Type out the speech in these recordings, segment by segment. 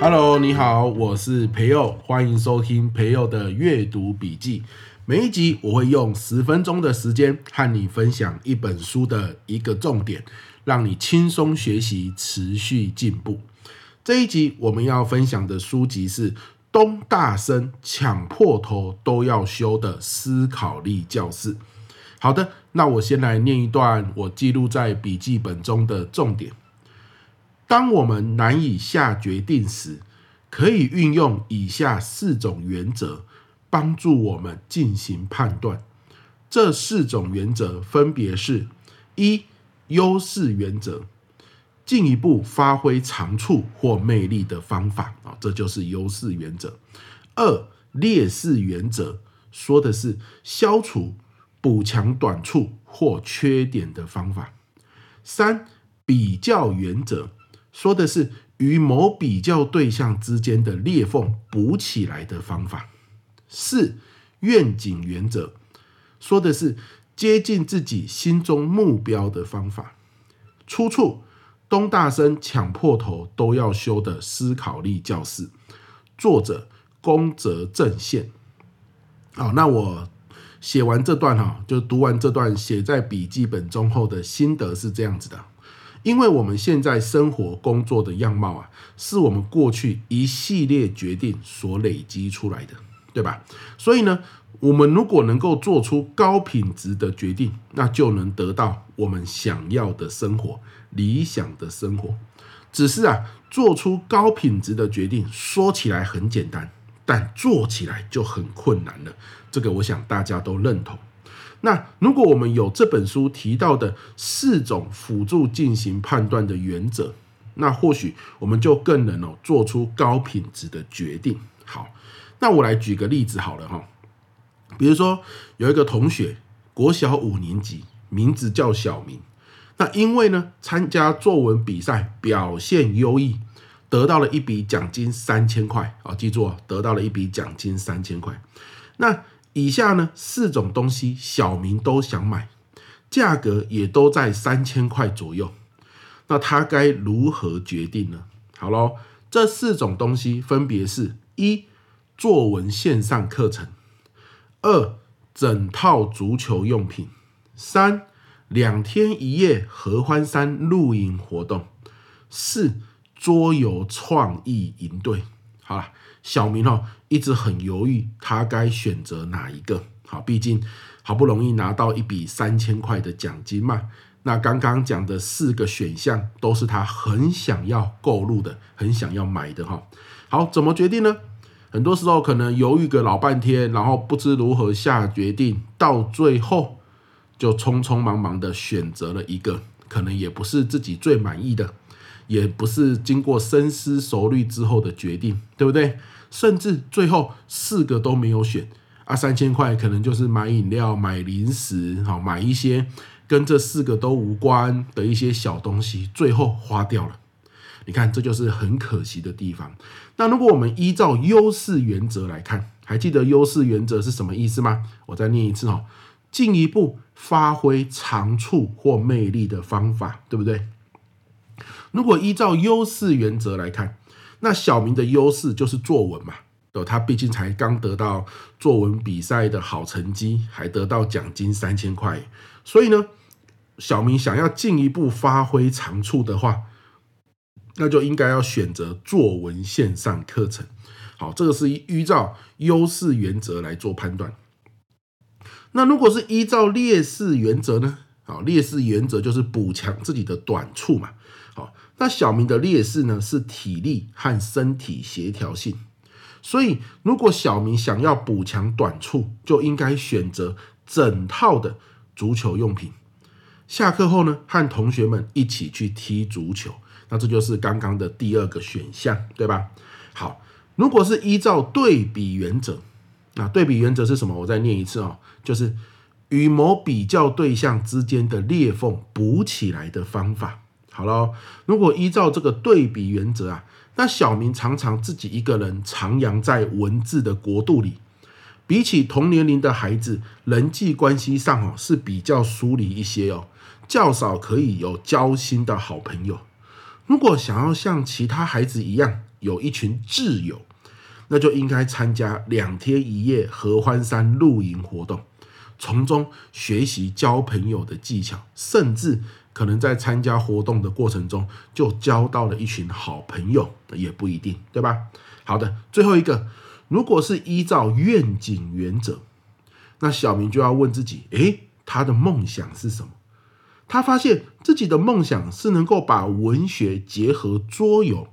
Hello，你好，我是培佑，欢迎收听培佑的阅读笔记。每一集我会用十分钟的时间和你分享一本书的一个重点，让你轻松学习，持续进步。这一集我们要分享的书籍是东大生抢破头都要修的思考力教室。好的，那我先来念一段我记录在笔记本中的重点。当我们难以下决定时，可以运用以下四种原则帮助我们进行判断。这四种原则分别是：一、优势原则，进一步发挥长处或魅力的方法啊，这就是优势原则；二、劣势原则，说的是消除、补强短处或缺点的方法；三、比较原则。说的是与某比较对象之间的裂缝补起来的方法。四、愿景原则，说的是接近自己心中目标的方法。出处：东大生抢破头都要修的思考力教室，作者宫泽正宪。好，那我写完这段哈，就读完这段写在笔记本中后的心得是这样子的。因为我们现在生活工作的样貌啊，是我们过去一系列决定所累积出来的，对吧？所以呢，我们如果能够做出高品质的决定，那就能得到我们想要的生活，理想的生活。只是啊，做出高品质的决定，说起来很简单，但做起来就很困难了。这个我想大家都认同。那如果我们有这本书提到的四种辅助进行判断的原则，那或许我们就更能哦做出高品质的决定。好，那我来举个例子好了哈，比如说有一个同学，国小五年级，名字叫小明，那因为呢参加作文比赛表现优异，得到了一笔奖金三千块啊，记住哦，得到了一笔奖金三千块，那。以下呢四种东西，小明都想买，价格也都在三千块左右。那他该如何决定呢？好喽，这四种东西分别是：一、作文线上课程；二、整套足球用品；三、两天一夜合欢山露营活动；四、桌游创意营队。好了。小明哦，一直很犹豫，他该选择哪一个？好，毕竟好不容易拿到一笔三千块的奖金嘛。那刚刚讲的四个选项都是他很想要购入的，很想要买的哈。好，怎么决定呢？很多时候可能犹豫个老半天，然后不知如何下决定，到最后就匆匆忙忙的选择了一个，可能也不是自己最满意的，也不是经过深思熟虑之后的决定，对不对？甚至最后四个都没有选啊，三千块可能就是买饮料、买零食，好买一些跟这四个都无关的一些小东西，最后花掉了。你看，这就是很可惜的地方。那如果我们依照优势原则来看，还记得优势原则是什么意思吗？我再念一次哦，进一步发挥长处或魅力的方法，对不对？如果依照优势原则来看。那小明的优势就是作文嘛，对，他毕竟才刚得到作文比赛的好成绩，还得到奖金三千块，所以呢，小明想要进一步发挥长处的话，那就应该要选择作文线上课程。好，这个是依照优势原则来做判断。那如果是依照劣势原则呢？好，劣势原则就是补强自己的短处嘛。好，那小明的劣势呢，是体力和身体协调性，所以如果小明想要补强短处，就应该选择整套的足球用品。下课后呢，和同学们一起去踢足球，那这就是刚刚的第二个选项，对吧？好，如果是依照对比原则，那对比原则是什么？我再念一次哦，就是与某比较对象之间的裂缝补起来的方法。好了，如果依照这个对比原则啊，那小明常常自己一个人徜徉在文字的国度里，比起同年龄的孩子，人际关系上哦是比较疏离一些哦，较少可以有交心的好朋友。如果想要像其他孩子一样有一群挚友，那就应该参加两天一夜合欢山露营活动，从中学习交朋友的技巧，甚至可能在参加活动的过程中就交到了一群好朋友，也不一定，对吧？好的，最后一个，如果是依照愿景原则，那小明就要问自己：诶，他的梦想是什么？他发现自己的梦想是能够把文学结合桌游。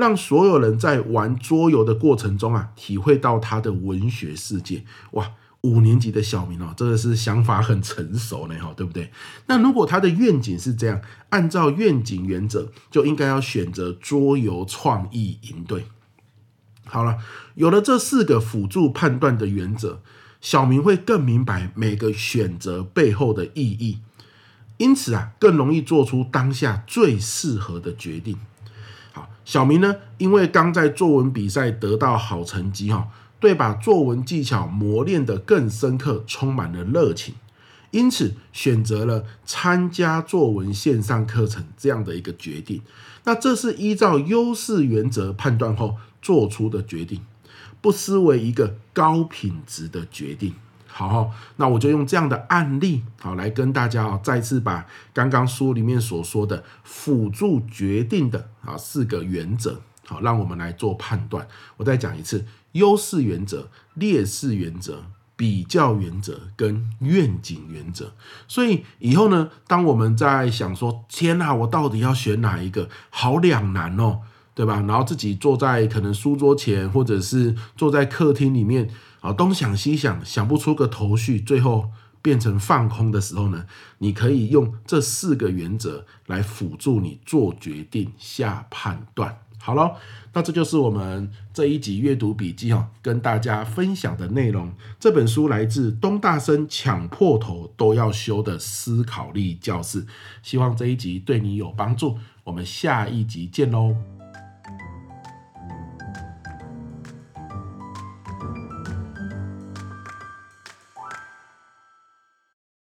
让所有人在玩桌游的过程中啊，体会到他的文学世界。哇，五年级的小明哦，真的是想法很成熟呢，哈，对不对？那如果他的愿景是这样，按照愿景原则，就应该要选择桌游创意营队。好了，有了这四个辅助判断的原则，小明会更明白每个选择背后的意义，因此啊，更容易做出当下最适合的决定。好，小明呢，因为刚在作文比赛得到好成绩哈，对把作文技巧磨练得更深刻，充满了热情，因此选择了参加作文线上课程这样的一个决定。那这是依照优势原则判断后做出的决定，不失为一个高品质的决定。好，那我就用这样的案例，好来跟大家啊，再次把刚刚书里面所说的辅助决定的啊四个原则，好，让我们来做判断。我再讲一次：优势原则、劣势原则、比较原则跟愿景原则。所以以后呢，当我们在想说，天哪，我到底要选哪一个？好两难哦，对吧？然后自己坐在可能书桌前，或者是坐在客厅里面。啊，东想西想，想不出个头绪，最后变成放空的时候呢，你可以用这四个原则来辅助你做决定、下判断。好了，那这就是我们这一集阅读笔记哈，跟大家分享的内容。这本书来自东大生抢破头都要修的思考力教室，希望这一集对你有帮助。我们下一集见喽。